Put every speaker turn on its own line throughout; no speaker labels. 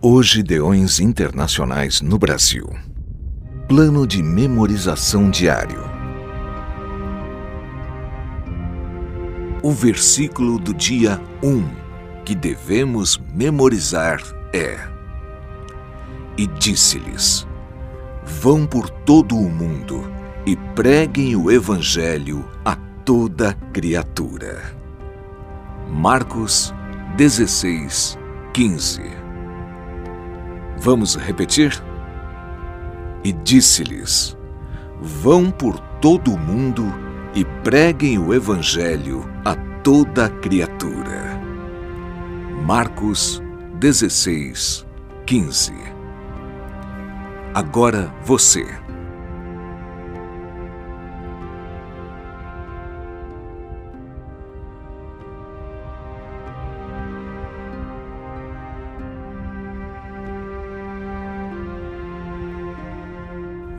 Hoje Deões Internacionais no Brasil. Plano de memorização diário. O versículo do dia 1 que devemos memorizar é: E disse-lhes: Vão por todo o mundo e preguem o evangelho a toda criatura. Marcos 16, 15 Vamos repetir? E disse-lhes: Vão por todo o mundo e preguem o Evangelho a toda criatura. Marcos 16, 15 Agora você.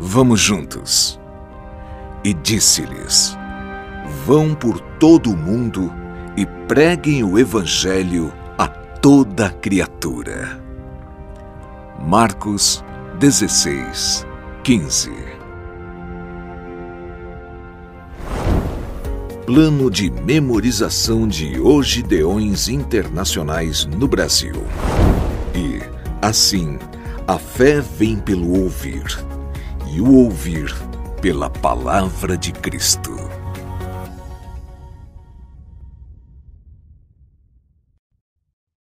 Vamos juntos. E disse-lhes: Vão por todo o mundo e preguem o Evangelho a toda criatura. Marcos 16, 15 Plano de memorização de Hoje Deões Internacionais no Brasil. E, assim, a fé vem pelo ouvir e o ouvir pela palavra de Cristo.